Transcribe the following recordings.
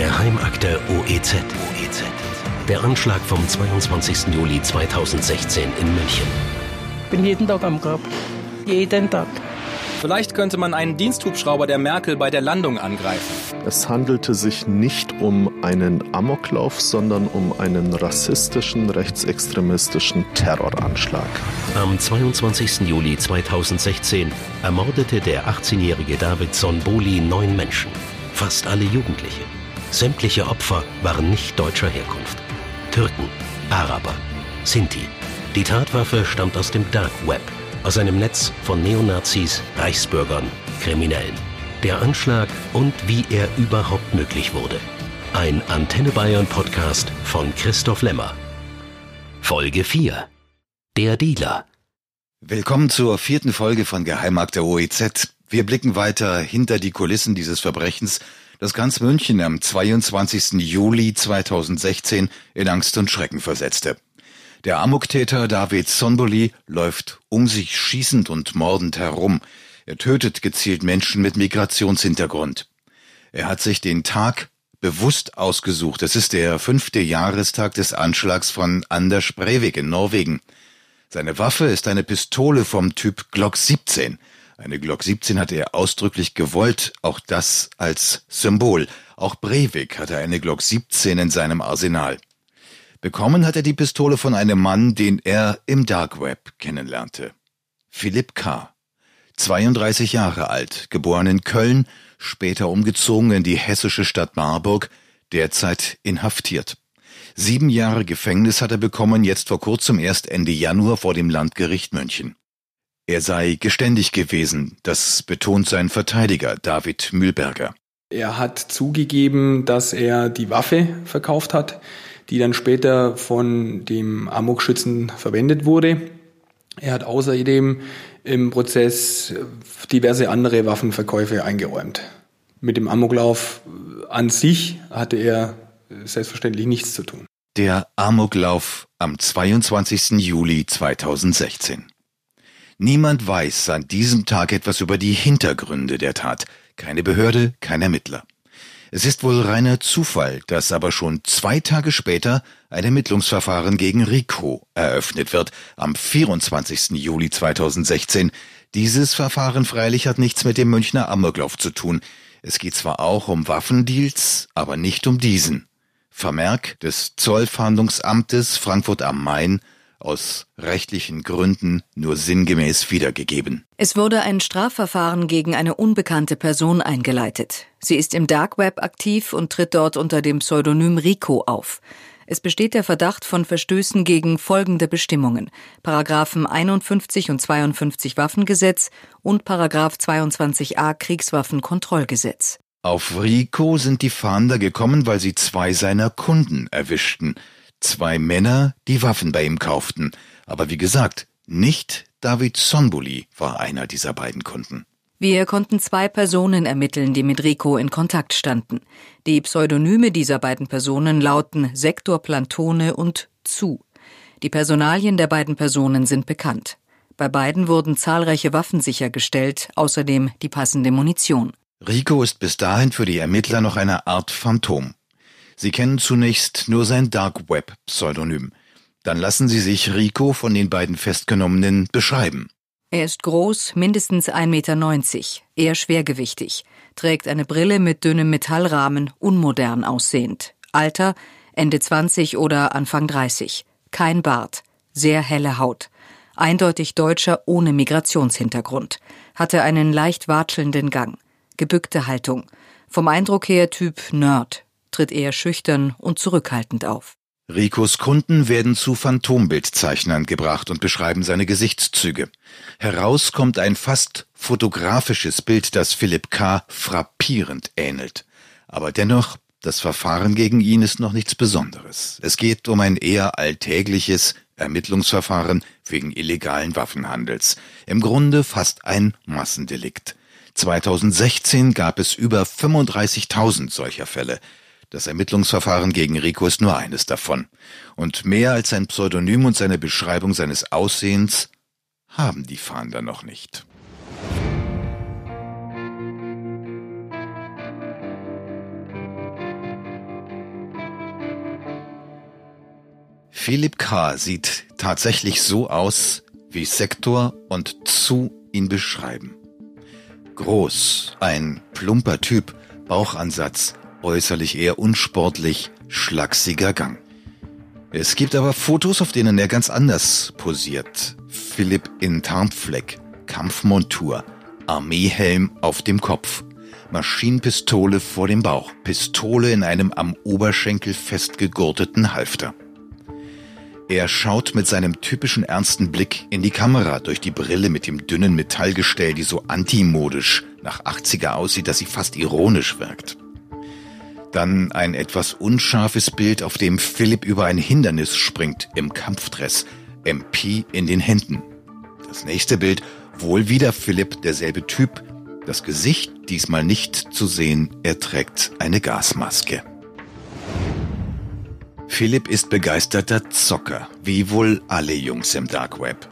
Geheimakte OEZ. OEZ. Der Anschlag vom 22. Juli 2016 in München. Ich bin jeden Tag am Grab. Jeden Tag. Vielleicht könnte man einen Diensthubschrauber der Merkel bei der Landung angreifen. Es handelte sich nicht um einen Amoklauf, sondern um einen rassistischen, rechtsextremistischen Terroranschlag. Am 22. Juli 2016 ermordete der 18-jährige David Sonboli neun Menschen, fast alle Jugendliche. Sämtliche Opfer waren nicht deutscher Herkunft. Türken, Araber, Sinti. Die Tatwaffe stammt aus dem Dark Web, aus einem Netz von Neonazis, Reichsbürgern, Kriminellen. Der Anschlag und wie er überhaupt möglich wurde. Ein Antenne Bayern Podcast von Christoph Lemmer. Folge 4. Der Dealer. Willkommen zur vierten Folge von Geheimakte der OEZ. Wir blicken weiter hinter die Kulissen dieses Verbrechens, das ganz München am 22. Juli 2016 in Angst und Schrecken versetzte. Der Amoktäter David Sonboli läuft um sich schießend und mordend herum. Er tötet gezielt Menschen mit Migrationshintergrund. Er hat sich den Tag bewusst ausgesucht. Es ist der fünfte Jahrestag des Anschlags von Anders Breivik in Norwegen. Seine Waffe ist eine Pistole vom Typ Glock 17. Eine Glock 17 hatte er ausdrücklich gewollt, auch das als Symbol. Auch Breivik hatte eine Glock 17 in seinem Arsenal. Bekommen hat er die Pistole von einem Mann, den er im Dark Web kennenlernte. Philipp K. 32 Jahre alt, geboren in Köln, später umgezogen in die hessische Stadt Marburg, derzeit inhaftiert. Sieben Jahre Gefängnis hat er bekommen, jetzt vor kurzem erst Ende Januar vor dem Landgericht München. Er sei geständig gewesen, das betont sein Verteidiger David Mühlberger. Er hat zugegeben, dass er die Waffe verkauft hat, die dann später von dem Amokschützen verwendet wurde. Er hat außerdem im Prozess diverse andere Waffenverkäufe eingeräumt. Mit dem Amoklauf an sich hatte er selbstverständlich nichts zu tun. Der Amoklauf am 22. Juli 2016. Niemand weiß an diesem Tag etwas über die Hintergründe der Tat. Keine Behörde, kein Ermittler. Es ist wohl reiner Zufall, dass aber schon zwei Tage später ein Ermittlungsverfahren gegen Rico eröffnet wird, am 24. Juli 2016. Dieses Verfahren freilich hat nichts mit dem Münchner Amoklauf zu tun. Es geht zwar auch um Waffendeals, aber nicht um diesen. Vermerk des Zollfahndungsamtes Frankfurt am Main aus rechtlichen Gründen nur sinngemäß wiedergegeben. Es wurde ein Strafverfahren gegen eine unbekannte Person eingeleitet. Sie ist im Dark Web aktiv und tritt dort unter dem Pseudonym Rico auf. Es besteht der Verdacht von Verstößen gegen folgende Bestimmungen: Paragraphen 51 und 52 Waffengesetz und Paragraph 22a Kriegswaffenkontrollgesetz. Auf Rico sind die Fahnder gekommen, weil sie zwei seiner Kunden erwischten. Zwei Männer, die Waffen bei ihm kauften. Aber wie gesagt, nicht David Sonbuli war einer dieser beiden Kunden. Wir konnten zwei Personen ermitteln, die mit Rico in Kontakt standen. Die Pseudonyme dieser beiden Personen lauten Sektor Plantone und Zu. Die Personalien der beiden Personen sind bekannt. Bei beiden wurden zahlreiche Waffen sichergestellt, außerdem die passende Munition. Rico ist bis dahin für die Ermittler noch eine Art Phantom. Sie kennen zunächst nur sein Dark Web Pseudonym. Dann lassen Sie sich Rico von den beiden Festgenommenen beschreiben. Er ist groß, mindestens 1,90 Meter, eher schwergewichtig, trägt eine Brille mit dünnem Metallrahmen, unmodern aussehend. Alter Ende 20 oder Anfang 30. Kein Bart, sehr helle Haut. Eindeutig Deutscher ohne Migrationshintergrund. Hatte einen leicht watschelnden Gang. Gebückte Haltung. Vom Eindruck her Typ Nerd, tritt eher schüchtern und zurückhaltend auf. Ricos Kunden werden zu Phantombildzeichnern gebracht und beschreiben seine Gesichtszüge. Heraus kommt ein fast fotografisches Bild, das Philipp K. frappierend ähnelt. Aber dennoch, das Verfahren gegen ihn ist noch nichts Besonderes. Es geht um ein eher alltägliches Ermittlungsverfahren wegen illegalen Waffenhandels. Im Grunde fast ein Massendelikt. 2016 gab es über 35.000 solcher Fälle. Das Ermittlungsverfahren gegen Rico ist nur eines davon. Und mehr als sein Pseudonym und seine Beschreibung seines Aussehens haben die Fahnder noch nicht. Philipp K. sieht tatsächlich so aus, wie Sektor und Zu ihn beschreiben. Groß, ein plumper Typ, Bauchansatz, äußerlich eher unsportlich, schlachsiger Gang. Es gibt aber Fotos, auf denen er ganz anders posiert. Philipp in Tarnfleck, Kampfmontur, Armeehelm auf dem Kopf, Maschinenpistole vor dem Bauch, Pistole in einem am Oberschenkel festgegurteten Halfter. Er schaut mit seinem typischen ernsten Blick in die Kamera durch die Brille mit dem dünnen Metallgestell, die so antimodisch nach 80er aussieht, dass sie fast ironisch wirkt. Dann ein etwas unscharfes Bild, auf dem Philipp über ein Hindernis springt, im Kampfdress, MP in den Händen. Das nächste Bild, wohl wieder Philipp, derselbe Typ, das Gesicht diesmal nicht zu sehen, er trägt eine Gasmaske. Philipp ist begeisterter Zocker, wie wohl alle Jungs im Dark Web.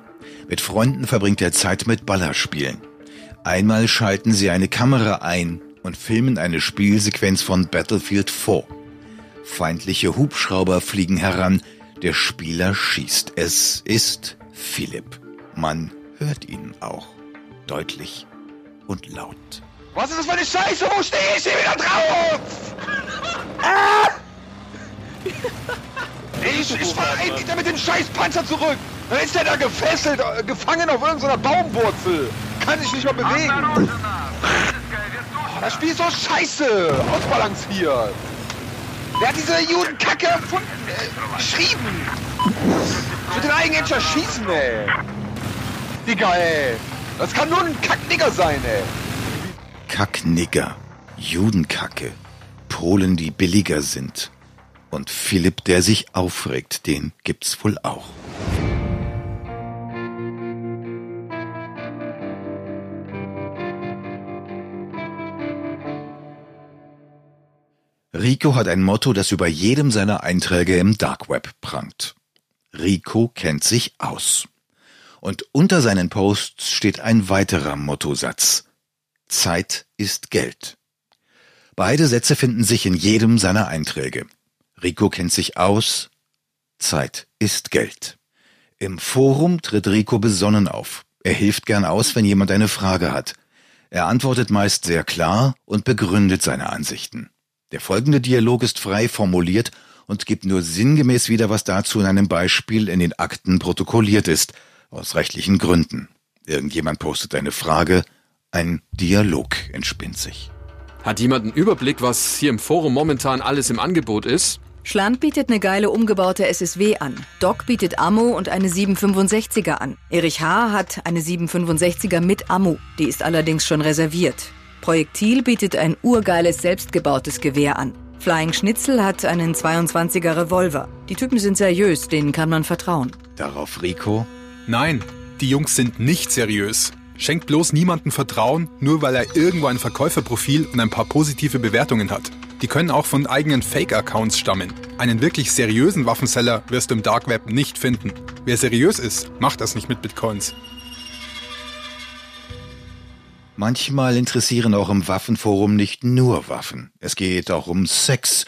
Mit Freunden verbringt er Zeit mit Ballerspielen. Einmal schalten sie eine Kamera ein und filmen eine Spielsequenz von Battlefield 4. Feindliche Hubschrauber fliegen heran, der Spieler schießt. Es ist Philipp. Man hört ihn auch. Deutlich und laut. Was ist das für eine Scheiße? Wo stehe ich hier wieder drauf? Ah! Ich, ich fahre einen Meter mit dem Scheißpanzer zurück. Dann ist der da gefesselt, äh, gefangen auf irgendeiner Baumwurzel. Kann sich nicht mehr bewegen. Das Spiel ist so scheiße. Ausbalanciert. Wer hat diese Judenkacke erfunden, äh, geschrieben? Will den Eigenentcher schießen, ey. Digga, ey. Das kann nur ein Kacknigger sein, ey. Kacknigger, Judenkacke, Polen, die billiger sind. Und Philipp, der sich aufregt, den gibt's wohl auch. Rico hat ein Motto, das über jedem seiner Einträge im Dark Web prangt. Rico kennt sich aus. Und unter seinen Posts steht ein weiterer Mottosatz. Zeit ist Geld. Beide Sätze finden sich in jedem seiner Einträge. Rico kennt sich aus. Zeit ist Geld. Im Forum tritt Rico besonnen auf. Er hilft gern aus, wenn jemand eine Frage hat. Er antwortet meist sehr klar und begründet seine Ansichten. Der folgende Dialog ist frei formuliert und gibt nur sinngemäß wieder, was dazu in einem Beispiel in den Akten protokolliert ist, aus rechtlichen Gründen. Irgendjemand postet eine Frage, ein Dialog entspinnt sich. Hat jemand einen Überblick, was hier im Forum momentan alles im Angebot ist? Schland bietet eine geile umgebaute SSW an. Doc bietet Ammo und eine 765er an. Erich H. hat eine 765er mit Ammo. Die ist allerdings schon reserviert. Projektil bietet ein urgeiles selbstgebautes Gewehr an. Flying Schnitzel hat einen 22er Revolver. Die Typen sind seriös, denen kann man vertrauen. Darauf Rico. Nein, die Jungs sind nicht seriös. Schenkt bloß niemanden Vertrauen, nur weil er irgendwo ein Verkäuferprofil und ein paar positive Bewertungen hat. Die können auch von eigenen Fake-Accounts stammen. Einen wirklich seriösen Waffenseller wirst du im Dark Web nicht finden. Wer seriös ist, macht das nicht mit Bitcoins. Manchmal interessieren auch im Waffenforum nicht nur Waffen. Es geht auch um Sex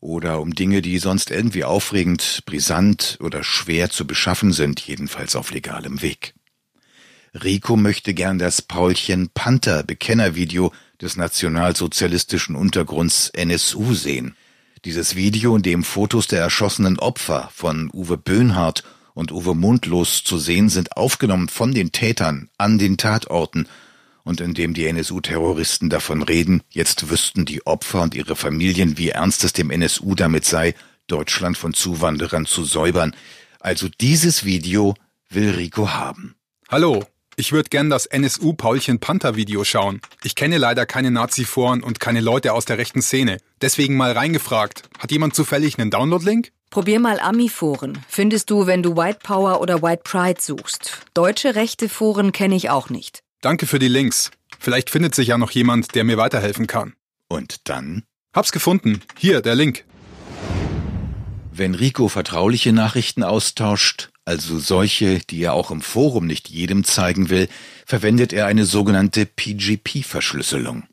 oder um Dinge, die sonst irgendwie aufregend, brisant oder schwer zu beschaffen sind, jedenfalls auf legalem Weg. Rico möchte gern das Paulchen Panther Bekennervideo des nationalsozialistischen Untergrunds NSU sehen. Dieses Video, in dem Fotos der erschossenen Opfer von Uwe Böhnhardt und Uwe Mundlos zu sehen sind, aufgenommen von den Tätern an den Tatorten und in dem die NSU-Terroristen davon reden, jetzt wüssten die Opfer und ihre Familien, wie ernst es dem NSU damit sei, Deutschland von Zuwanderern zu säubern. Also dieses Video will Rico haben. Hallo, ich würde gern das NSU Paulchen Panther Video schauen. Ich kenne leider keine Nazi-Foren und keine Leute aus der rechten Szene. Deswegen mal reingefragt. Hat jemand zufällig einen Download-Link? Probier mal Ami-Foren. Findest du, wenn du White Power oder White Pride suchst. Deutsche rechte Foren kenne ich auch nicht. Danke für die Links. Vielleicht findet sich ja noch jemand, der mir weiterhelfen kann. Und dann? Hab's gefunden. Hier, der Link. Wenn Rico vertrauliche Nachrichten austauscht, also solche, die er auch im Forum nicht jedem zeigen will, verwendet er eine sogenannte PGP-Verschlüsselung.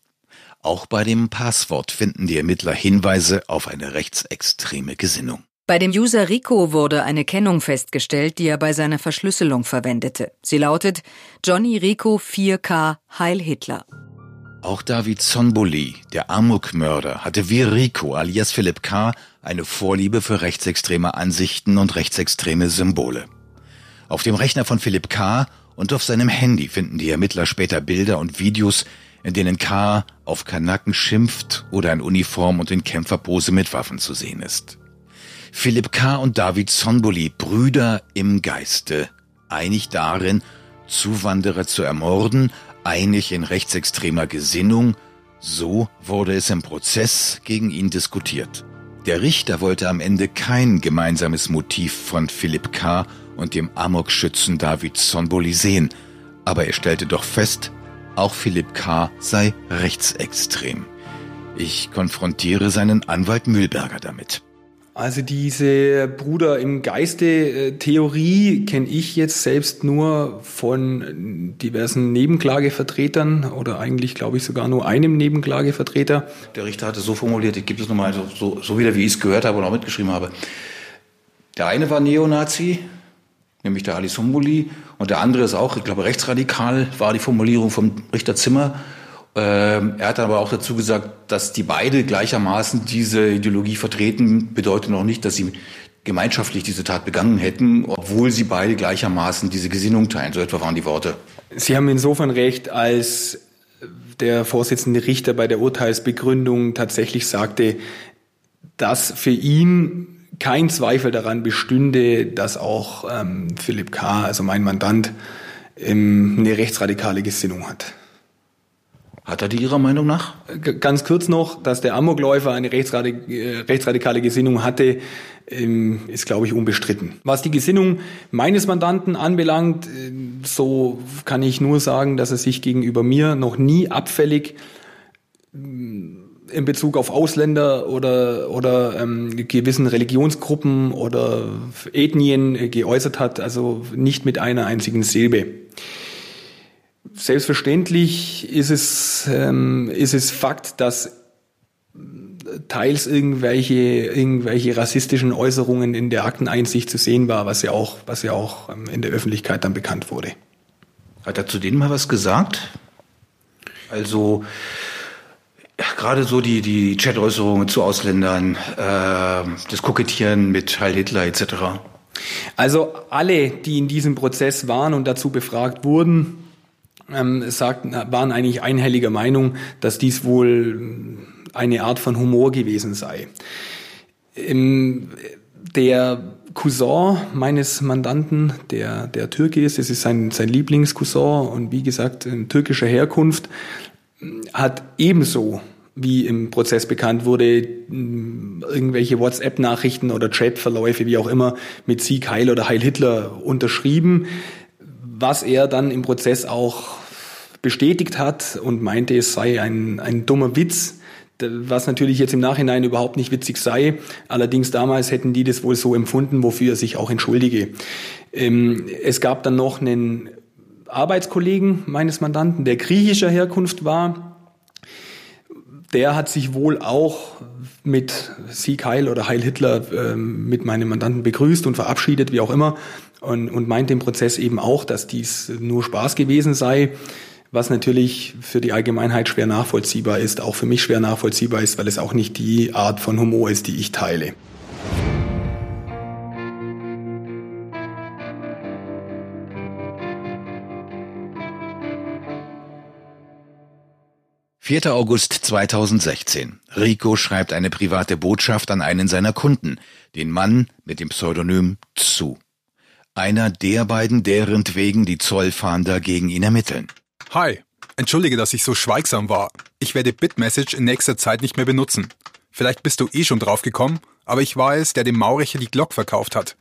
Auch bei dem Passwort finden die Ermittler Hinweise auf eine rechtsextreme Gesinnung. Bei dem User Rico wurde eine Kennung festgestellt, die er bei seiner Verschlüsselung verwendete. Sie lautet Johnny Rico 4K Heil Hitler. Auch David Sonboli, der Amokmörder, hatte wie Rico alias Philipp K. eine Vorliebe für rechtsextreme Ansichten und rechtsextreme Symbole. Auf dem Rechner von Philipp K. und auf seinem Handy finden die Ermittler später Bilder und Videos, in denen K. auf Kanaken schimpft oder in Uniform und in Kämpferpose mit Waffen zu sehen ist. Philipp K. und David Sonboli, Brüder im Geiste, einig darin, Zuwanderer zu ermorden, einig in rechtsextremer Gesinnung, so wurde es im Prozess gegen ihn diskutiert. Der Richter wollte am Ende kein gemeinsames Motiv von Philipp K. und dem Amokschützen David Sonboli sehen, aber er stellte doch fest, auch Philipp K. sei rechtsextrem. Ich konfrontiere seinen Anwalt Mühlberger damit. Also diese Bruder im Geiste-Theorie kenne ich jetzt selbst nur von diversen Nebenklagevertretern oder eigentlich glaube ich sogar nur einem Nebenklagevertreter. Der Richter hatte es so formuliert, ich gebe es nochmal so, so, so wieder, wie ich es gehört habe und auch mitgeschrieben habe. Der eine war Neonazi, nämlich der Ali Sumbuli, und der andere ist auch, ich glaube, rechtsradikal, war die Formulierung vom Richter Zimmer. Ähm, er hat aber auch dazu gesagt, dass die beide gleichermaßen diese Ideologie vertreten, bedeutet noch nicht, dass sie gemeinschaftlich diese Tat begangen hätten, obwohl sie beide gleichermaßen diese Gesinnung teilen. So etwa waren die Worte. Sie haben insofern recht, als der Vorsitzende Richter bei der Urteilsbegründung tatsächlich sagte, dass für ihn kein Zweifel daran bestünde, dass auch ähm, Philipp K., also mein Mandant, ähm, eine rechtsradikale Gesinnung hat. Hat er die Ihrer Meinung nach? Ganz kurz noch, dass der Amokläufer eine äh, rechtsradikale Gesinnung hatte, ähm, ist, glaube ich, unbestritten. Was die Gesinnung meines Mandanten anbelangt, äh, so kann ich nur sagen, dass er sich gegenüber mir noch nie abfällig äh, in Bezug auf Ausländer oder, oder ähm, gewissen Religionsgruppen oder Ethnien geäußert hat, also nicht mit einer einzigen Silbe. Selbstverständlich ist es, ähm, ist es Fakt, dass teils irgendwelche, irgendwelche rassistischen Äußerungen in der Akteneinsicht zu sehen war, was ja auch, was ja auch ähm, in der Öffentlichkeit dann bekannt wurde. Hat er zu denen mal was gesagt? Also ja, gerade so die, die Chat-Äußerungen zu Ausländern, äh, das Kokettieren mit Heil Hitler etc. Also alle, die in diesem Prozess waren und dazu befragt wurden, ähm, sagten, waren eigentlich einhelliger Meinung, dass dies wohl eine Art von Humor gewesen sei. Ähm, der Cousin meines Mandanten, der, der Türke ist, das ist sein, sein Lieblingscousin und wie gesagt, türkischer Herkunft, hat ebenso wie im Prozess bekannt wurde, irgendwelche WhatsApp-Nachrichten oder Chatverläufe, wie auch immer, mit Sieg Heil oder Heil Hitler unterschrieben was er dann im Prozess auch bestätigt hat und meinte, es sei ein, ein dummer Witz, was natürlich jetzt im Nachhinein überhaupt nicht witzig sei. Allerdings damals hätten die das wohl so empfunden, wofür er sich auch entschuldige. Ähm, es gab dann noch einen Arbeitskollegen meines Mandanten, der griechischer Herkunft war. Der hat sich wohl auch mit Sieg Heil oder Heil Hitler ähm, mit meinem Mandanten begrüßt und verabschiedet, wie auch immer und, und meint im Prozess eben auch, dass dies nur Spaß gewesen sei, was natürlich für die Allgemeinheit schwer nachvollziehbar ist, auch für mich schwer nachvollziehbar ist, weil es auch nicht die Art von Humor ist, die ich teile. Vierter August 2016. Rico schreibt eine private Botschaft an einen seiner Kunden, den Mann mit dem Pseudonym Zu. Einer der beiden, deren wegen die Zollfahnder gegen ihn ermitteln. Hi, entschuldige, dass ich so schweigsam war. Ich werde Bitmessage in nächster Zeit nicht mehr benutzen. Vielleicht bist du eh schon draufgekommen, aber ich war es, der dem Mauricher die Glock verkauft hat.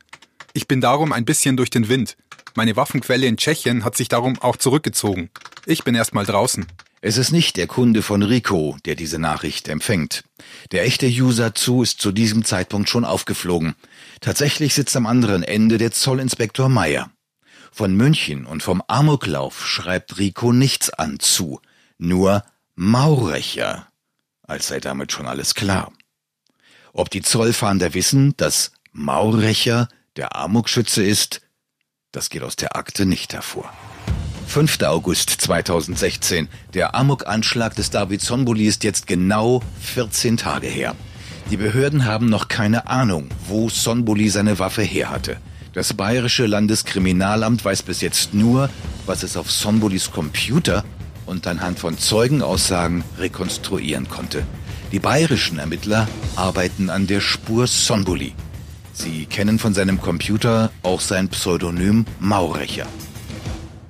Ich bin darum ein bisschen durch den Wind. Meine Waffenquelle in Tschechien hat sich darum auch zurückgezogen. Ich bin erstmal draußen. Es ist nicht der Kunde von Rico, der diese Nachricht empfängt. Der echte User zu ist zu diesem Zeitpunkt schon aufgeflogen. Tatsächlich sitzt am anderen Ende der Zollinspektor Meyer. Von München und vom Amoklauf schreibt Rico nichts an zu, nur Maurecher, als sei damit schon alles klar. Ob die Zollfahnder wissen, dass Maurrecher der Amokschütze ist, das geht aus der Akte nicht hervor. 5. August 2016. Der Amok-Anschlag des David Sonbuli ist jetzt genau 14 Tage her. Die Behörden haben noch keine Ahnung, wo Sonbuli seine Waffe her hatte. Das bayerische Landeskriminalamt weiß bis jetzt nur, was es auf Sonbulis Computer und anhand von Zeugenaussagen rekonstruieren konnte. Die bayerischen Ermittler arbeiten an der Spur Sonbuli. Sie kennen von seinem Computer auch sein Pseudonym Maurecher.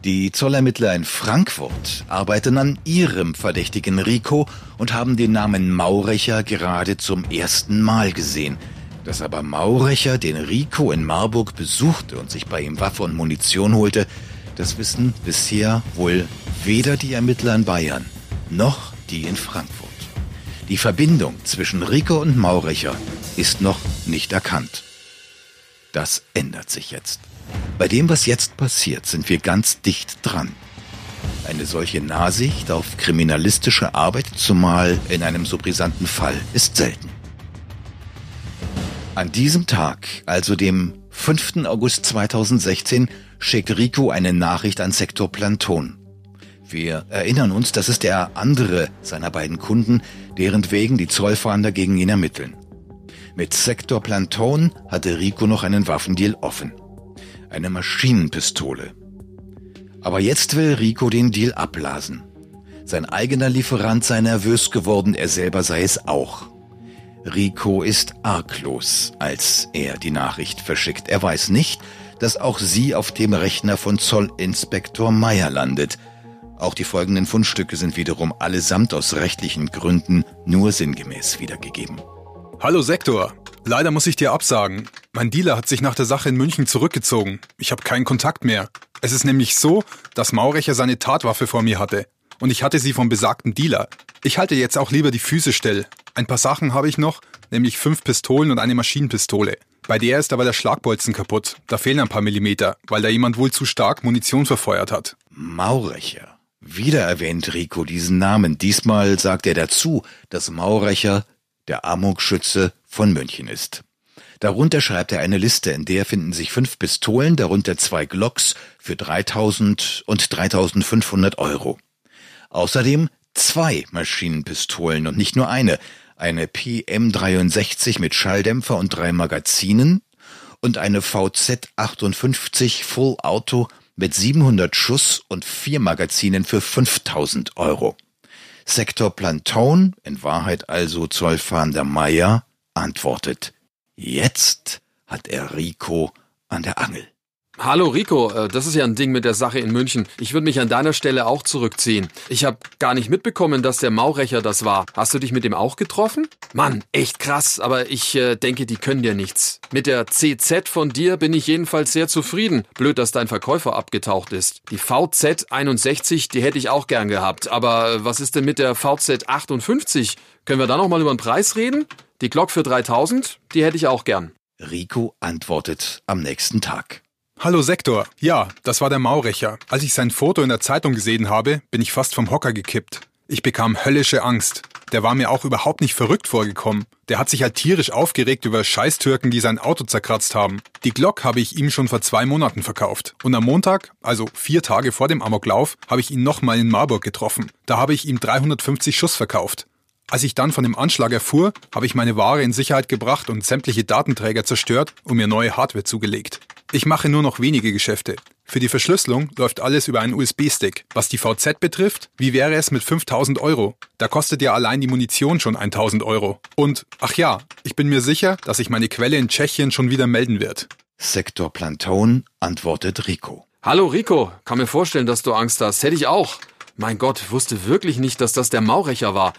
Die Zollermittler in Frankfurt arbeiten an ihrem verdächtigen Rico und haben den Namen Maurecher gerade zum ersten Mal gesehen. Dass aber Maurecher den Rico in Marburg besuchte und sich bei ihm Waffe und Munition holte, das wissen bisher wohl weder die Ermittler in Bayern noch die in Frankfurt. Die Verbindung zwischen Rico und Maurecher ist noch nicht erkannt. Das ändert sich jetzt. Bei dem, was jetzt passiert, sind wir ganz dicht dran. Eine solche Nahsicht auf kriminalistische Arbeit, zumal in einem so brisanten Fall, ist selten. An diesem Tag, also dem 5. August 2016, schickt Rico eine Nachricht an Sektor Planton. Wir erinnern uns, das ist der andere seiner beiden Kunden, deren wegen die Zollfahnder gegen ihn ermitteln. Mit Sektor Planton hatte Rico noch einen Waffendeal offen eine Maschinenpistole. Aber jetzt will Rico den Deal abblasen. Sein eigener Lieferant sei nervös geworden, er selber sei es auch. Rico ist arglos, als er die Nachricht verschickt. Er weiß nicht, dass auch sie auf dem Rechner von Zollinspektor Meyer landet. Auch die folgenden Fundstücke sind wiederum allesamt aus rechtlichen Gründen nur sinngemäß wiedergegeben. Hallo Sektor, Leider muss ich dir absagen. Mein Dealer hat sich nach der Sache in München zurückgezogen. Ich habe keinen Kontakt mehr. Es ist nämlich so, dass Maurecher seine Tatwaffe vor mir hatte. Und ich hatte sie vom besagten Dealer. Ich halte jetzt auch lieber die Füße still. Ein paar Sachen habe ich noch, nämlich fünf Pistolen und eine Maschinenpistole. Bei der ist aber der Schlagbolzen kaputt. Da fehlen ein paar Millimeter, weil da jemand wohl zu stark Munition verfeuert hat. Maurecher. Wieder erwähnt Rico diesen Namen. Diesmal sagt er dazu, dass Maurecher der Amokschütze von München ist. Darunter schreibt er eine Liste, in der finden sich fünf Pistolen, darunter zwei Glocks für 3000 und 3500 Euro. Außerdem zwei Maschinenpistolen und nicht nur eine, eine PM63 mit Schalldämpfer und drei Magazinen und eine VZ 58 Full Auto mit 700 Schuss und vier Magazinen für 5000 Euro. Sektor Planton, in Wahrheit also Zollfahnder Meier, antwortet, jetzt hat er Rico an der Angel. Hallo Rico, äh, das ist ja ein Ding mit der Sache in München. Ich würde mich an deiner Stelle auch zurückziehen. Ich habe gar nicht mitbekommen, dass der Maurecher das war. Hast du dich mit dem auch getroffen? Mann, echt krass, aber ich äh, denke, die können dir nichts. Mit der CZ von dir bin ich jedenfalls sehr zufrieden. Blöd, dass dein Verkäufer abgetaucht ist. Die VZ 61, die hätte ich auch gern gehabt. Aber äh, was ist denn mit der VZ 58? Können wir da noch mal über den Preis reden? Die Glock für 3000, die hätte ich auch gern. Rico antwortet am nächsten Tag. Hallo Sektor. Ja, das war der Maurecher. Als ich sein Foto in der Zeitung gesehen habe, bin ich fast vom Hocker gekippt. Ich bekam höllische Angst. Der war mir auch überhaupt nicht verrückt vorgekommen. Der hat sich halt tierisch aufgeregt über Scheißtürken, die sein Auto zerkratzt haben. Die Glock habe ich ihm schon vor zwei Monaten verkauft. Und am Montag, also vier Tage vor dem Amoklauf, habe ich ihn nochmal in Marburg getroffen. Da habe ich ihm 350 Schuss verkauft. Als ich dann von dem Anschlag erfuhr, habe ich meine Ware in Sicherheit gebracht und sämtliche Datenträger zerstört und mir neue Hardware zugelegt. Ich mache nur noch wenige Geschäfte. Für die Verschlüsselung läuft alles über einen USB-Stick. Was die VZ betrifft, wie wäre es mit 5000 Euro? Da kostet ja allein die Munition schon 1000 Euro. Und, ach ja, ich bin mir sicher, dass sich meine Quelle in Tschechien schon wieder melden wird. Sektor Planton antwortet Rico. Hallo Rico, kann mir vorstellen, dass du Angst hast. Hätte ich auch. Mein Gott, wusste wirklich nicht, dass das der Maurecher war.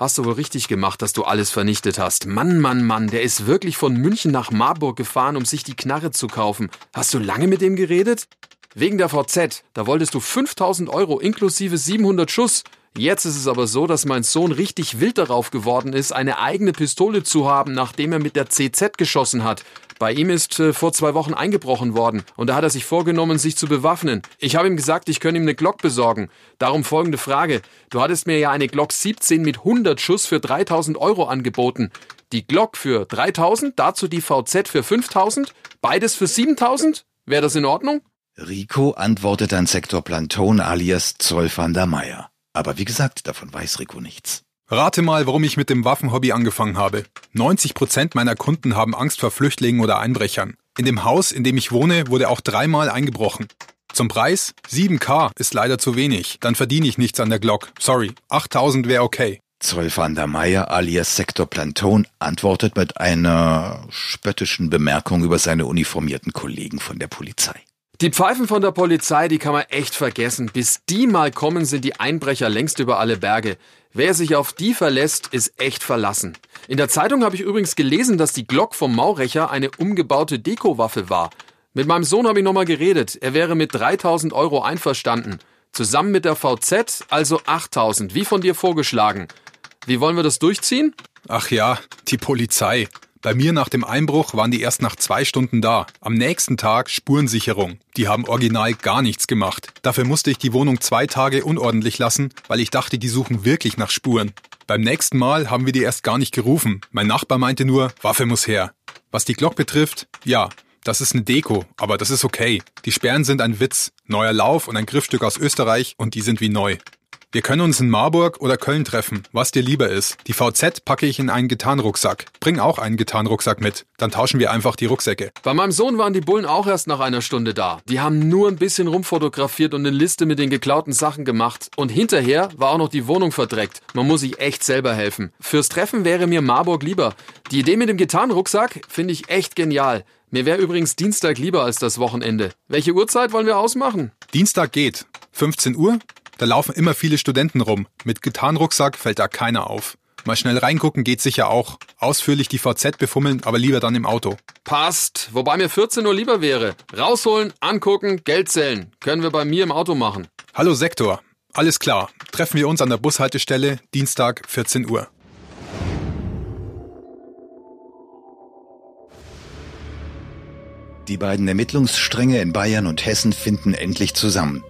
Hast du wohl richtig gemacht, dass du alles vernichtet hast. Mann, Mann, Mann, der ist wirklich von München nach Marburg gefahren, um sich die Knarre zu kaufen. Hast du lange mit dem geredet? Wegen der VZ, da wolltest du 5000 Euro inklusive 700 Schuss. Jetzt ist es aber so, dass mein Sohn richtig wild darauf geworden ist, eine eigene Pistole zu haben, nachdem er mit der CZ geschossen hat. Bei ihm ist äh, vor zwei Wochen eingebrochen worden und da hat er sich vorgenommen, sich zu bewaffnen. Ich habe ihm gesagt, ich könne ihm eine Glock besorgen. Darum folgende Frage. Du hattest mir ja eine Glock 17 mit 100 Schuss für 3000 Euro angeboten. Die Glock für 3000, dazu die VZ für 5000, beides für 7000? Wäre das in Ordnung? Rico antwortet an Sektor Planton alias Zoll van der Meier. Aber wie gesagt, davon weiß Rico nichts. Rate mal, warum ich mit dem Waffenhobby angefangen habe. 90 Prozent meiner Kunden haben Angst vor Flüchtlingen oder Einbrechern. In dem Haus, in dem ich wohne, wurde auch dreimal eingebrochen. Zum Preis 7k ist leider zu wenig. Dann verdiene ich nichts an der Glock. Sorry, 8000 wäre okay. Zoll van der Meier alias Sektor Planton antwortet mit einer spöttischen Bemerkung über seine uniformierten Kollegen von der Polizei. Die Pfeifen von der Polizei, die kann man echt vergessen. Bis die mal kommen, sind die Einbrecher längst über alle Berge. Wer sich auf die verlässt, ist echt verlassen. In der Zeitung habe ich übrigens gelesen, dass die Glock vom Maurecher eine umgebaute Dekowaffe war. Mit meinem Sohn habe ich nochmal geredet. Er wäre mit 3000 Euro einverstanden. Zusammen mit der VZ also 8000, wie von dir vorgeschlagen. Wie wollen wir das durchziehen? Ach ja, die Polizei. Bei mir nach dem Einbruch waren die erst nach zwei Stunden da. Am nächsten Tag Spurensicherung. Die haben original gar nichts gemacht. Dafür musste ich die Wohnung zwei Tage unordentlich lassen, weil ich dachte, die suchen wirklich nach Spuren. Beim nächsten Mal haben wir die erst gar nicht gerufen. Mein Nachbar meinte nur, Waffe muss her. Was die Glock betrifft, ja, das ist eine Deko, aber das ist okay. Die Sperren sind ein Witz, neuer Lauf und ein Griffstück aus Österreich und die sind wie neu. Wir können uns in Marburg oder Köln treffen, was dir lieber ist. Die VZ packe ich in einen Gitarrenrucksack. Bring auch einen Gitarrenrucksack mit. Dann tauschen wir einfach die Rucksäcke. Bei meinem Sohn waren die Bullen auch erst nach einer Stunde da. Die haben nur ein bisschen rumfotografiert und eine Liste mit den geklauten Sachen gemacht. Und hinterher war auch noch die Wohnung verdreckt. Man muss sich echt selber helfen. Fürs Treffen wäre mir Marburg lieber. Die Idee mit dem Gitarrenrucksack finde ich echt genial. Mir wäre übrigens Dienstag lieber als das Wochenende. Welche Uhrzeit wollen wir ausmachen? Dienstag geht. 15 Uhr? Da laufen immer viele Studenten rum. Mit Gitarrenrucksack fällt da keiner auf. Mal schnell reingucken geht sicher auch. Ausführlich die VZ befummeln, aber lieber dann im Auto. Passt. Wobei mir 14 Uhr lieber wäre. Rausholen, angucken, Geld zählen. Können wir bei mir im Auto machen. Hallo Sektor. Alles klar. Treffen wir uns an der Bushaltestelle Dienstag 14 Uhr. Die beiden Ermittlungsstränge in Bayern und Hessen finden endlich zusammen.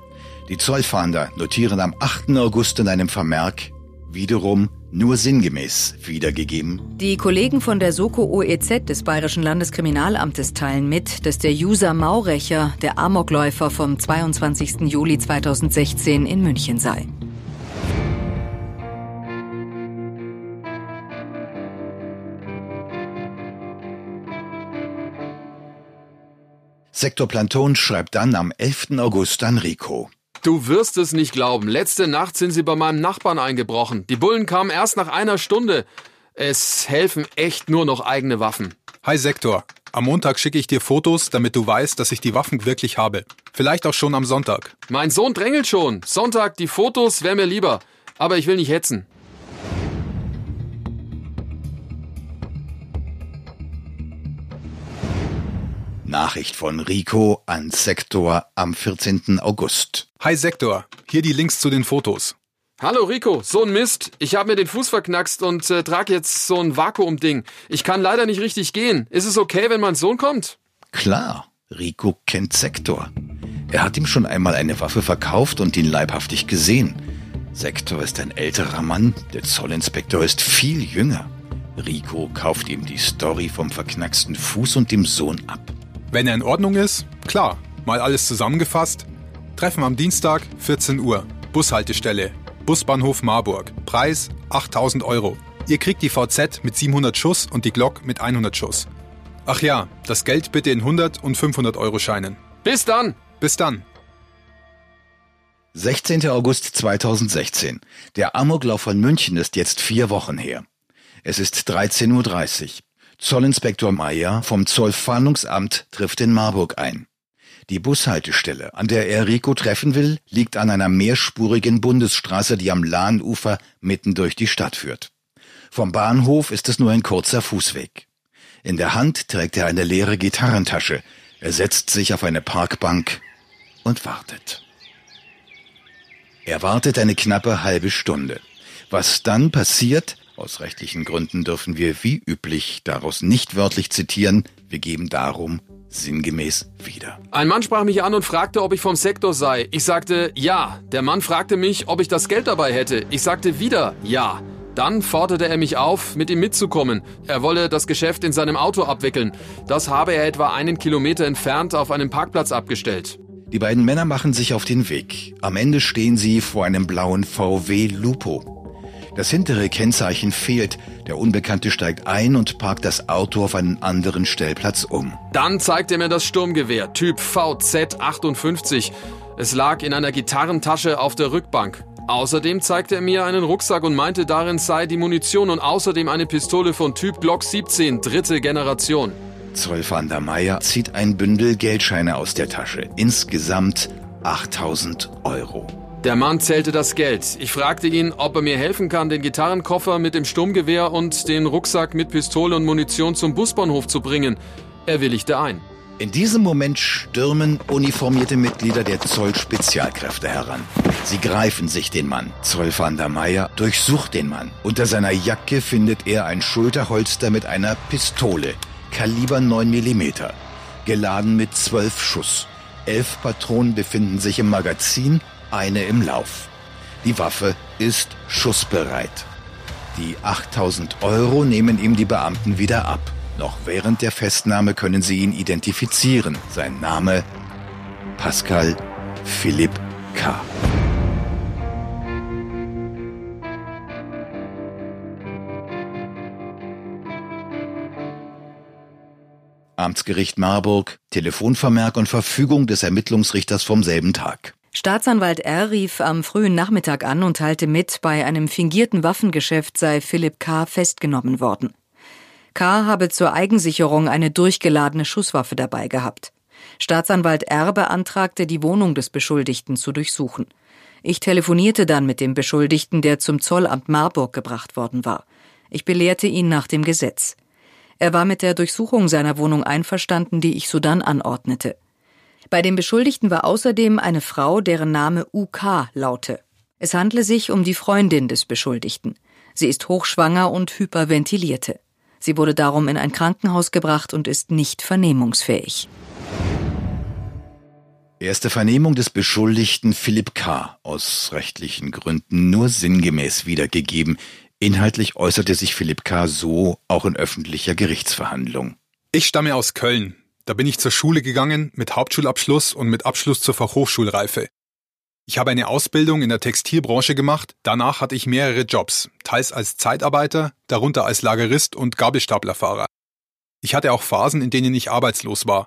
Die Zollfahnder notieren am 8. August in einem Vermerk, wiederum nur sinngemäß wiedergegeben. Die Kollegen von der Soko OEZ des Bayerischen Landeskriminalamtes teilen mit, dass der User Maurecher der Amokläufer vom 22. Juli 2016 in München sei. Sektor Planton schreibt dann am 11. August an Rico. Du wirst es nicht glauben. Letzte Nacht sind sie bei meinem Nachbarn eingebrochen. Die Bullen kamen erst nach einer Stunde. Es helfen echt nur noch eigene Waffen. Hi Sektor. Am Montag schicke ich dir Fotos, damit du weißt, dass ich die Waffen wirklich habe. Vielleicht auch schon am Sonntag. Mein Sohn drängelt schon. Sonntag die Fotos wäre mir lieber. Aber ich will nicht hetzen. Nachricht von Rico an Sektor am 14. August. Hi Sektor, hier die Links zu den Fotos. Hallo Rico, so ein Mist. Ich habe mir den Fuß verknackst und äh, trage jetzt so ein Vakuumding. Ich kann leider nicht richtig gehen. Ist es okay, wenn mein Sohn kommt? Klar, Rico kennt Sektor. Er hat ihm schon einmal eine Waffe verkauft und ihn leibhaftig gesehen. Sektor ist ein älterer Mann, der Zollinspektor ist viel jünger. Rico kauft ihm die Story vom verknacksten Fuß und dem Sohn ab. Wenn er in Ordnung ist, klar. Mal alles zusammengefasst. Treffen am Dienstag, 14 Uhr. Bushaltestelle. Busbahnhof Marburg. Preis 8000 Euro. Ihr kriegt die VZ mit 700 Schuss und die Glock mit 100 Schuss. Ach ja, das Geld bitte in 100 und 500 Euro Scheinen. Bis dann! Bis dann! 16. August 2016. Der Amoklauf von München ist jetzt vier Wochen her. Es ist 13.30 Uhr. Zollinspektor Meyer vom Zollfahndungsamt trifft in Marburg ein. Die Bushaltestelle, an der er Rico treffen will, liegt an einer mehrspurigen Bundesstraße, die am Lahnufer mitten durch die Stadt führt. Vom Bahnhof ist es nur ein kurzer Fußweg. In der Hand trägt er eine leere Gitarrentasche. Er setzt sich auf eine Parkbank und wartet. Er wartet eine knappe halbe Stunde. Was dann passiert, aus rechtlichen Gründen dürfen wir wie üblich daraus nicht wörtlich zitieren, wir geben darum sinngemäß wieder. Ein Mann sprach mich an und fragte, ob ich vom Sektor sei. Ich sagte ja. Der Mann fragte mich, ob ich das Geld dabei hätte. Ich sagte wieder ja. Dann forderte er mich auf, mit ihm mitzukommen. Er wolle das Geschäft in seinem Auto abwickeln. Das habe er etwa einen Kilometer entfernt auf einem Parkplatz abgestellt. Die beiden Männer machen sich auf den Weg. Am Ende stehen sie vor einem blauen VW Lupo. Das hintere Kennzeichen fehlt. Der Unbekannte steigt ein und parkt das Auto auf einen anderen Stellplatz um. Dann zeigt er mir das Sturmgewehr, Typ VZ58. Es lag in einer Gitarrentasche auf der Rückbank. Außerdem zeigte er mir einen Rucksack und meinte, darin sei die Munition und außerdem eine Pistole von Typ Glock 17, dritte Generation. Zoll van der Meyer zieht ein Bündel Geldscheine aus der Tasche. Insgesamt 8000 Euro. Der Mann zählte das Geld. Ich fragte ihn, ob er mir helfen kann, den Gitarrenkoffer mit dem Sturmgewehr und den Rucksack mit Pistole und Munition zum Busbahnhof zu bringen. Er willigte ein. In diesem Moment stürmen uniformierte Mitglieder der Zoll-Spezialkräfte heran. Sie greifen sich den Mann. Zoll van der Meyer durchsucht den Mann. Unter seiner Jacke findet er ein Schulterholster mit einer Pistole, Kaliber 9 mm, geladen mit zwölf Schuss. Elf Patronen befinden sich im Magazin eine im Lauf. Die Waffe ist schussbereit. Die 8000 Euro nehmen ihm die Beamten wieder ab. Noch während der Festnahme können sie ihn identifizieren. Sein Name Pascal Philipp K. Amtsgericht Marburg, Telefonvermerk und Verfügung des Ermittlungsrichters vom selben Tag. Staatsanwalt R. rief am frühen Nachmittag an und teilte mit, bei einem fingierten Waffengeschäft sei Philipp K. festgenommen worden. K. habe zur Eigensicherung eine durchgeladene Schusswaffe dabei gehabt. Staatsanwalt R. beantragte, die Wohnung des Beschuldigten zu durchsuchen. Ich telefonierte dann mit dem Beschuldigten, der zum Zollamt Marburg gebracht worden war. Ich belehrte ihn nach dem Gesetz. Er war mit der Durchsuchung seiner Wohnung einverstanden, die ich sodann anordnete. Bei dem Beschuldigten war außerdem eine Frau, deren Name UK laute. Es handle sich um die Freundin des Beschuldigten. Sie ist hochschwanger und hyperventilierte. Sie wurde darum in ein Krankenhaus gebracht und ist nicht vernehmungsfähig. Erste Vernehmung des Beschuldigten Philipp K. aus rechtlichen Gründen nur sinngemäß wiedergegeben. Inhaltlich äußerte sich Philipp K. so auch in öffentlicher Gerichtsverhandlung. Ich stamme aus Köln. Da bin ich zur Schule gegangen mit Hauptschulabschluss und mit Abschluss zur Fachhochschulreife. Ich habe eine Ausbildung in der Textilbranche gemacht, danach hatte ich mehrere Jobs, teils als Zeitarbeiter, darunter als Lagerist und Gabelstaplerfahrer. Ich hatte auch Phasen, in denen ich arbeitslos war.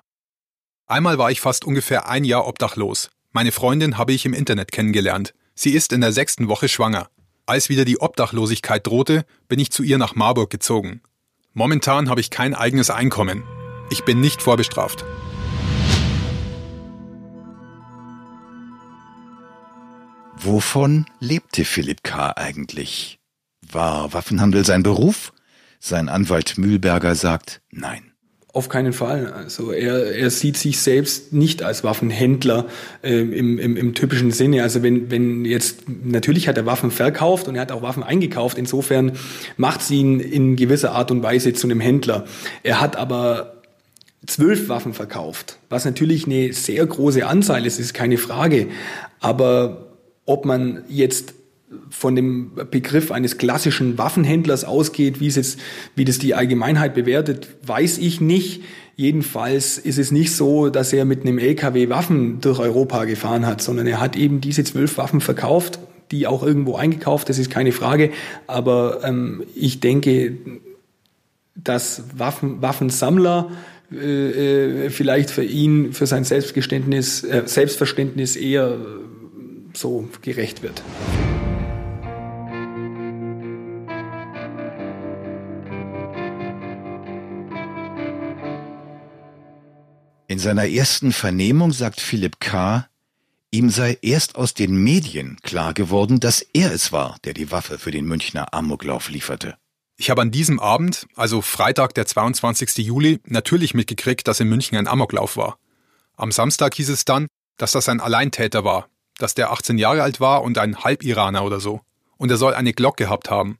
Einmal war ich fast ungefähr ein Jahr obdachlos. Meine Freundin habe ich im Internet kennengelernt. Sie ist in der sechsten Woche schwanger. Als wieder die Obdachlosigkeit drohte, bin ich zu ihr nach Marburg gezogen. Momentan habe ich kein eigenes Einkommen. Ich bin nicht vorbestraft. Wovon lebte Philipp K. eigentlich? War Waffenhandel sein Beruf? Sein Anwalt Mühlberger sagt nein. Auf keinen Fall. Also er, er sieht sich selbst nicht als Waffenhändler äh, im, im, im typischen Sinne. Also wenn, wenn jetzt, natürlich hat er Waffen verkauft und er hat auch Waffen eingekauft. Insofern macht sie ihn in gewisser Art und Weise zu einem Händler. Er hat aber zwölf Waffen verkauft, was natürlich eine sehr große Anzahl ist, ist keine Frage. Aber ob man jetzt von dem Begriff eines klassischen Waffenhändlers ausgeht, wie es jetzt, wie das die Allgemeinheit bewertet, weiß ich nicht. Jedenfalls ist es nicht so, dass er mit einem LKW Waffen durch Europa gefahren hat, sondern er hat eben diese zwölf Waffen verkauft, die auch irgendwo eingekauft, das ist keine Frage. Aber ähm, ich denke, dass Waffen, Waffensammler äh, äh vielleicht für ihn, für sein Selbstgeständnis, äh, Selbstverständnis eher so gerecht wird. In seiner ersten Vernehmung sagt Philipp K., ihm sei erst aus den Medien klar geworden, dass er es war, der die Waffe für den Münchner Amoklauf lieferte. Ich habe an diesem Abend, also Freitag, der 22. Juli, natürlich mitgekriegt, dass in München ein Amoklauf war. Am Samstag hieß es dann, dass das ein Alleintäter war, dass der 18 Jahre alt war und ein Halbiraner oder so. Und er soll eine Glock gehabt haben.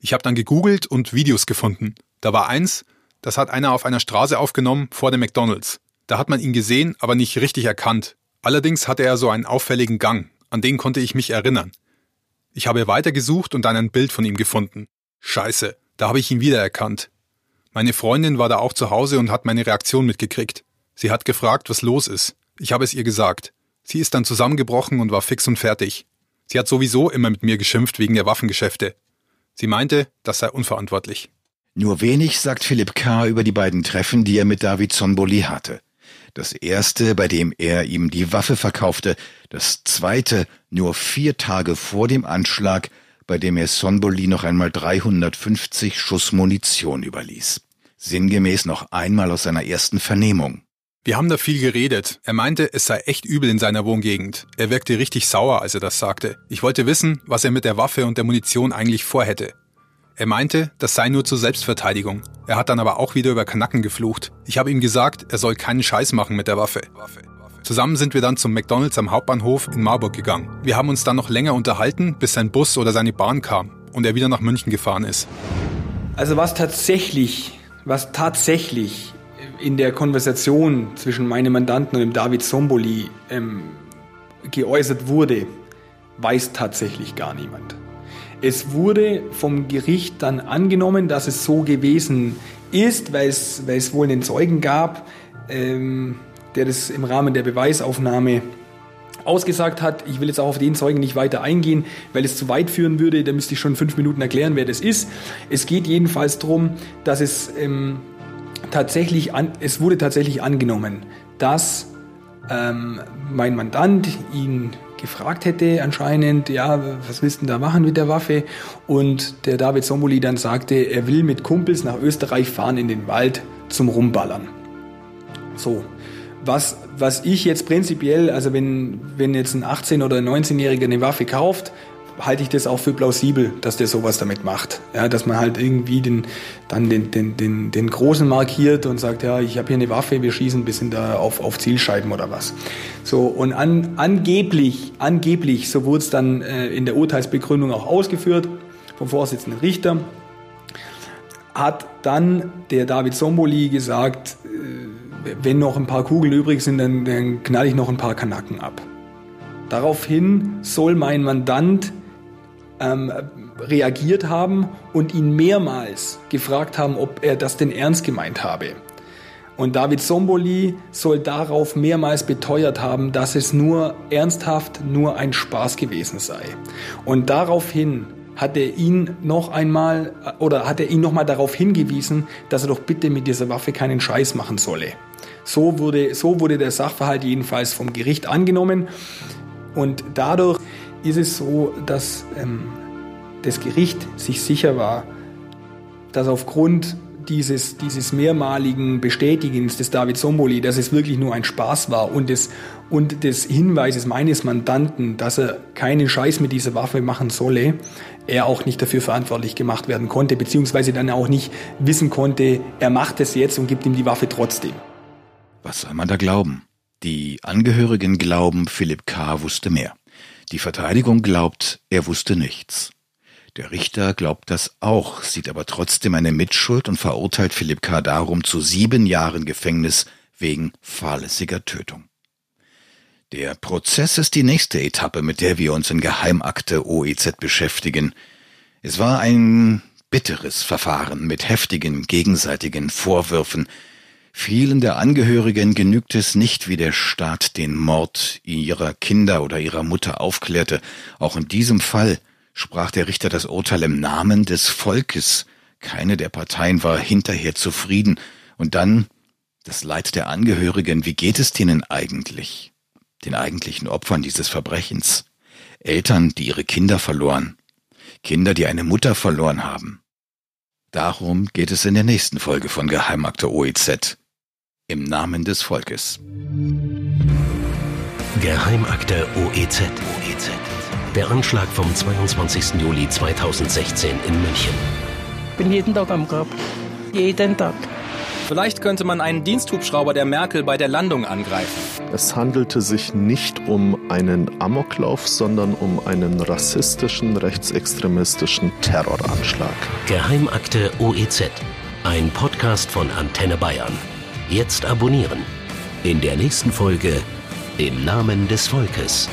Ich habe dann gegoogelt und Videos gefunden. Da war eins, das hat einer auf einer Straße aufgenommen vor dem McDonald's. Da hat man ihn gesehen, aber nicht richtig erkannt. Allerdings hatte er so einen auffälligen Gang, an den konnte ich mich erinnern. Ich habe weitergesucht und dann ein Bild von ihm gefunden. Scheiße, da habe ich ihn wiedererkannt. Meine Freundin war da auch zu Hause und hat meine Reaktion mitgekriegt. Sie hat gefragt, was los ist. Ich habe es ihr gesagt. Sie ist dann zusammengebrochen und war fix und fertig. Sie hat sowieso immer mit mir geschimpft wegen der Waffengeschäfte. Sie meinte, das sei unverantwortlich. Nur wenig sagt Philipp K. über die beiden Treffen, die er mit David Sonboli hatte. Das erste, bei dem er ihm die Waffe verkaufte, das zweite nur vier Tage vor dem Anschlag, bei dem er Sonboli noch einmal 350 Schuss Munition überließ. Sinngemäß noch einmal aus seiner ersten Vernehmung. Wir haben da viel geredet. Er meinte, es sei echt übel in seiner Wohngegend. Er wirkte richtig sauer, als er das sagte. Ich wollte wissen, was er mit der Waffe und der Munition eigentlich vorhätte. Er meinte, das sei nur zur Selbstverteidigung. Er hat dann aber auch wieder über Kanacken geflucht. Ich habe ihm gesagt, er soll keinen Scheiß machen mit der Waffe. Zusammen sind wir dann zum McDonald's am Hauptbahnhof in Marburg gegangen. Wir haben uns dann noch länger unterhalten, bis sein Bus oder seine Bahn kam und er wieder nach München gefahren ist. Also was tatsächlich, was tatsächlich in der Konversation zwischen meinem Mandanten und dem David Somboli ähm, geäußert wurde, weiß tatsächlich gar niemand. Es wurde vom Gericht dann angenommen, dass es so gewesen ist, weil es, wohl einen Zeugen gab, ähm, der das im Rahmen der Beweisaufnahme ausgesagt hat. Ich will jetzt auch auf den Zeugen nicht weiter eingehen, weil es zu weit führen würde. Da müsste ich schon fünf Minuten erklären, wer das ist. Es geht jedenfalls darum, dass es ähm, tatsächlich an, es wurde tatsächlich angenommen, dass ähm, mein Mandant ihn gefragt hätte anscheinend, ja, was willst du denn da machen mit der Waffe? Und der David Somboli dann sagte, er will mit Kumpels nach Österreich fahren in den Wald zum Rumballern. So, was, was ich jetzt prinzipiell, also wenn, wenn jetzt ein 18- oder 19-Jähriger eine Waffe kauft, halte ich das auch für plausibel, dass der sowas damit macht. Ja, dass man halt irgendwie den, dann den, den, den, den Großen markiert und sagt, ja, ich habe hier eine Waffe, wir schießen ein bisschen da auf, auf Zielscheiben oder was. So, und an, angeblich, angeblich, so wurde es dann äh, in der Urteilsbegründung auch ausgeführt vom Vorsitzenden Richter, hat dann der David Somboli gesagt, äh, wenn noch ein paar Kugeln übrig sind, dann, dann knall ich noch ein paar Kanacken ab. Daraufhin soll mein Mandant ähm, reagiert haben und ihn mehrmals gefragt haben, ob er das denn ernst gemeint habe. Und David Somboli soll darauf mehrmals beteuert haben, dass es nur ernsthaft nur ein Spaß gewesen sei. Und daraufhin hat er ihn noch einmal oder hat er ihn noch mal darauf hingewiesen, dass er doch bitte mit dieser Waffe keinen Scheiß machen solle. So wurde, so wurde der Sachverhalt jedenfalls vom Gericht angenommen. Und dadurch ist es so, dass ähm, das Gericht sich sicher war, dass aufgrund dieses, dieses mehrmaligen Bestätigens des David Somboli, dass es wirklich nur ein Spaß war und des, und des Hinweises meines Mandanten, dass er keinen Scheiß mit dieser Waffe machen solle, er auch nicht dafür verantwortlich gemacht werden konnte, beziehungsweise dann auch nicht wissen konnte, er macht es jetzt und gibt ihm die Waffe trotzdem. Was soll man da glauben? Die Angehörigen glauben, Philipp K. wusste mehr. Die Verteidigung glaubt, er wusste nichts. Der Richter glaubt das auch, sieht aber trotzdem eine Mitschuld und verurteilt Philipp K. darum zu sieben Jahren Gefängnis wegen fahrlässiger Tötung. Der Prozess ist die nächste Etappe, mit der wir uns in Geheimakte OEZ beschäftigen. Es war ein bitteres Verfahren mit heftigen gegenseitigen Vorwürfen, Vielen der Angehörigen genügt es nicht, wie der Staat den Mord ihrer Kinder oder ihrer Mutter aufklärte. Auch in diesem Fall sprach der Richter das Urteil im Namen des Volkes. Keine der Parteien war hinterher zufrieden. Und dann das Leid der Angehörigen. Wie geht es denen eigentlich? Den eigentlichen Opfern dieses Verbrechens. Eltern, die ihre Kinder verloren. Kinder, die eine Mutter verloren haben. Darum geht es in der nächsten Folge von Geheimakte OEZ. Im Namen des Volkes. Geheimakte OEZ. OEZ. Der Anschlag vom 22. Juli 2016 in München. Bin jeden Tag am Grab. Jeden Tag. Vielleicht könnte man einen Diensthubschrauber der Merkel bei der Landung angreifen. Es handelte sich nicht um einen Amoklauf, sondern um einen rassistischen, rechtsextremistischen Terroranschlag. Geheimakte OEZ. Ein Podcast von Antenne Bayern. Jetzt abonnieren. In der nächsten Folge Im Namen des Volkes.